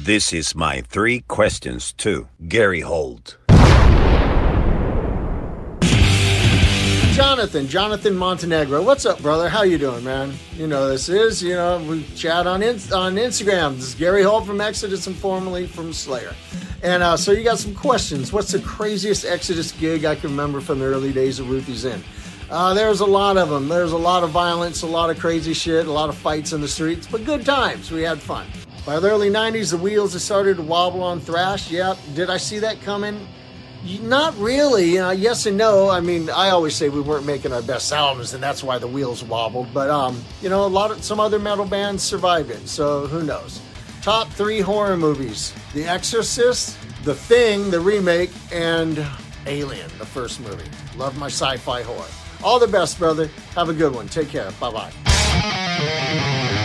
This is my three questions to Gary Holt. Jonathan, Jonathan Montenegro. What's up, brother? How you doing, man? You know this is, you know, we chat on in, on Instagram. This is Gary Holt from Exodus and formerly from Slayer. And uh, so you got some questions. What's the craziest Exodus gig I can remember from the early days of Ruthie's Inn? Uh, there's a lot of them. There's a lot of violence, a lot of crazy shit, a lot of fights in the streets, but good times. We had fun. By the early 90s, the wheels had started to wobble on thrash. Yep. Did I see that coming? Not really. Know, yes and no. I mean, I always say we weren't making our best albums, and that's why the wheels wobbled. But um, you know, a lot of some other metal bands survived it, so who knows? Top three horror movies: The Exorcist, The Thing, the remake, and Alien, the first movie. Love my sci-fi horror. All the best, brother. Have a good one. Take care. Bye bye.